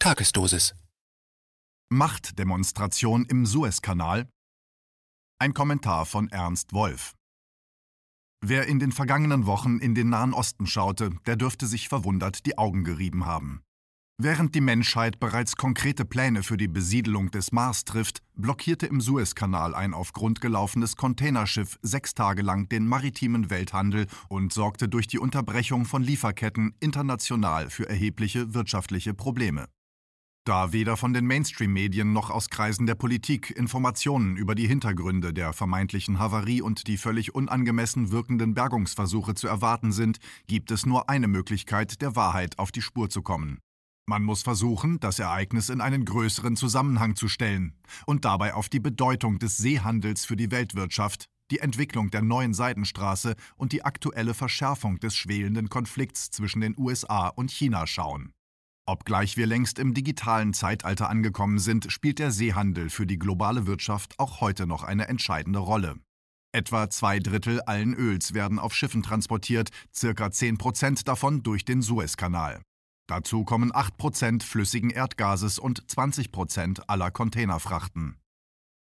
Tagesdosis. Machtdemonstration im Suezkanal. Ein Kommentar von Ernst Wolf. Wer in den vergangenen Wochen in den Nahen Osten schaute, der dürfte sich verwundert die Augen gerieben haben. Während die Menschheit bereits konkrete Pläne für die Besiedelung des Mars trifft, blockierte im Suezkanal ein auf Grund gelaufenes Containerschiff sechs Tage lang den maritimen Welthandel und sorgte durch die Unterbrechung von Lieferketten international für erhebliche wirtschaftliche Probleme. Da weder von den Mainstream-Medien noch aus Kreisen der Politik Informationen über die Hintergründe der vermeintlichen Havarie und die völlig unangemessen wirkenden Bergungsversuche zu erwarten sind, gibt es nur eine Möglichkeit, der Wahrheit auf die Spur zu kommen. Man muss versuchen, das Ereignis in einen größeren Zusammenhang zu stellen und dabei auf die Bedeutung des Seehandels für die Weltwirtschaft, die Entwicklung der neuen Seidenstraße und die aktuelle Verschärfung des schwelenden Konflikts zwischen den USA und China schauen. Obgleich wir längst im digitalen Zeitalter angekommen sind, spielt der Seehandel für die globale Wirtschaft auch heute noch eine entscheidende Rolle. Etwa zwei Drittel allen Öls werden auf Schiffen transportiert, circa 10 Prozent davon durch den Suezkanal. Dazu kommen 8% flüssigen Erdgases und 20% aller Containerfrachten.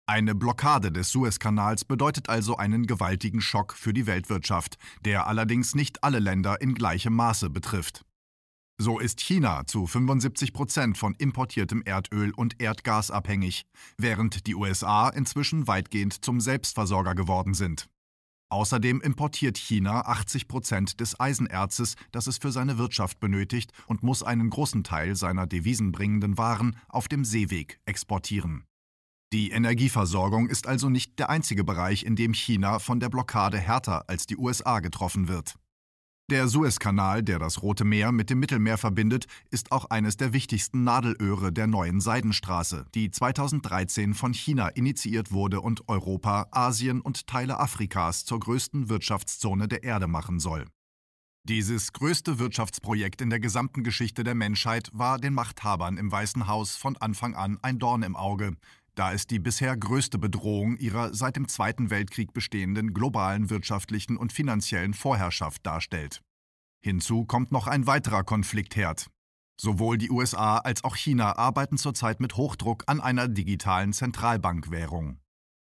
Eine Blockade des Suezkanals bedeutet also einen gewaltigen Schock für die Weltwirtschaft, der allerdings nicht alle Länder in gleichem Maße betrifft. So ist China zu 75 Prozent von importiertem Erdöl und Erdgas abhängig, während die USA inzwischen weitgehend zum Selbstversorger geworden sind. Außerdem importiert China 80 Prozent des Eisenerzes, das es für seine Wirtschaft benötigt, und muss einen großen Teil seiner devisenbringenden Waren auf dem Seeweg exportieren. Die Energieversorgung ist also nicht der einzige Bereich, in dem China von der Blockade härter als die USA getroffen wird. Der Suezkanal, der das Rote Meer mit dem Mittelmeer verbindet, ist auch eines der wichtigsten Nadelöhre der neuen Seidenstraße, die 2013 von China initiiert wurde und Europa, Asien und Teile Afrikas zur größten Wirtschaftszone der Erde machen soll. Dieses größte Wirtschaftsprojekt in der gesamten Geschichte der Menschheit war den Machthabern im Weißen Haus von Anfang an ein Dorn im Auge, da es die bisher größte Bedrohung ihrer seit dem Zweiten Weltkrieg bestehenden globalen wirtschaftlichen und finanziellen Vorherrschaft darstellt. Hinzu kommt noch ein weiterer Konfliktherd. Sowohl die USA als auch China arbeiten zurzeit mit Hochdruck an einer digitalen Zentralbankwährung.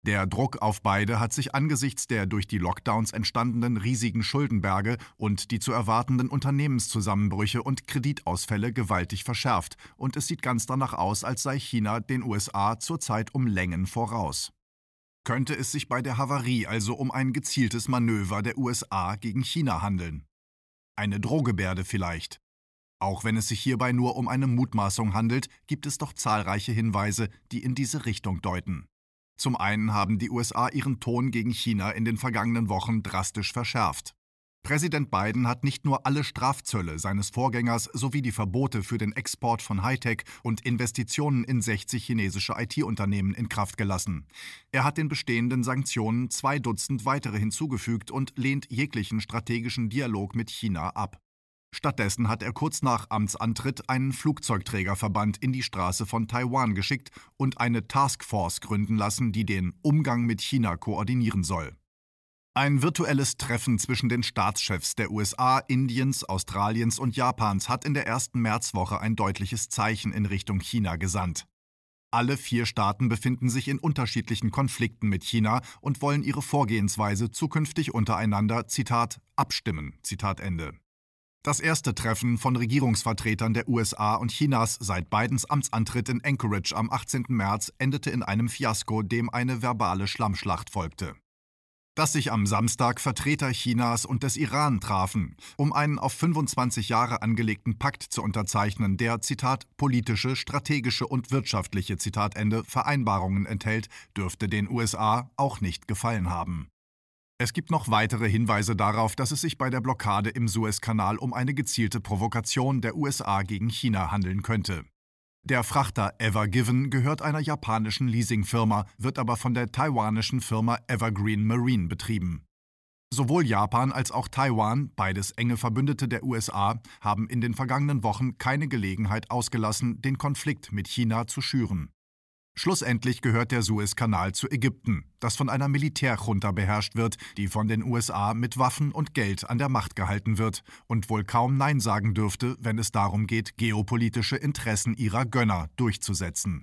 Der Druck auf beide hat sich angesichts der durch die Lockdowns entstandenen riesigen Schuldenberge und die zu erwartenden Unternehmenszusammenbrüche und Kreditausfälle gewaltig verschärft, und es sieht ganz danach aus, als sei China den USA zurzeit um Längen voraus. Könnte es sich bei der Havarie also um ein gezieltes Manöver der USA gegen China handeln? Eine Drohgebärde vielleicht. Auch wenn es sich hierbei nur um eine Mutmaßung handelt, gibt es doch zahlreiche Hinweise, die in diese Richtung deuten. Zum einen haben die USA ihren Ton gegen China in den vergangenen Wochen drastisch verschärft. Präsident Biden hat nicht nur alle Strafzölle seines Vorgängers sowie die Verbote für den Export von Hightech und Investitionen in 60 chinesische IT-Unternehmen in Kraft gelassen. Er hat den bestehenden Sanktionen zwei Dutzend weitere hinzugefügt und lehnt jeglichen strategischen Dialog mit China ab. Stattdessen hat er kurz nach Amtsantritt einen Flugzeugträgerverband in die Straße von Taiwan geschickt und eine Taskforce gründen lassen, die den Umgang mit China koordinieren soll. Ein virtuelles Treffen zwischen den Staatschefs der USA, Indiens, Australiens und Japans hat in der ersten Märzwoche ein deutliches Zeichen in Richtung China gesandt. Alle vier Staaten befinden sich in unterschiedlichen Konflikten mit China und wollen ihre Vorgehensweise zukünftig untereinander, Zitat, abstimmen, Zitat Ende. Das erste Treffen von Regierungsvertretern der USA und Chinas seit Bidens Amtsantritt in Anchorage am 18. März endete in einem Fiasko, dem eine verbale Schlammschlacht folgte. Dass sich am Samstag Vertreter Chinas und des Iran trafen, um einen auf 25 Jahre angelegten Pakt zu unterzeichnen, der, Zitat, politische, strategische und wirtschaftliche, Zitatende, Vereinbarungen enthält, dürfte den USA auch nicht gefallen haben. Es gibt noch weitere Hinweise darauf, dass es sich bei der Blockade im Suezkanal um eine gezielte Provokation der USA gegen China handeln könnte. Der Frachter Ever Given gehört einer japanischen Leasingfirma, wird aber von der taiwanischen Firma Evergreen Marine betrieben. Sowohl Japan als auch Taiwan, beides enge Verbündete der USA, haben in den vergangenen Wochen keine Gelegenheit ausgelassen, den Konflikt mit China zu schüren. Schlussendlich gehört der Suezkanal zu Ägypten, das von einer Militärjunta beherrscht wird, die von den USA mit Waffen und Geld an der Macht gehalten wird und wohl kaum Nein sagen dürfte, wenn es darum geht, geopolitische Interessen ihrer Gönner durchzusetzen.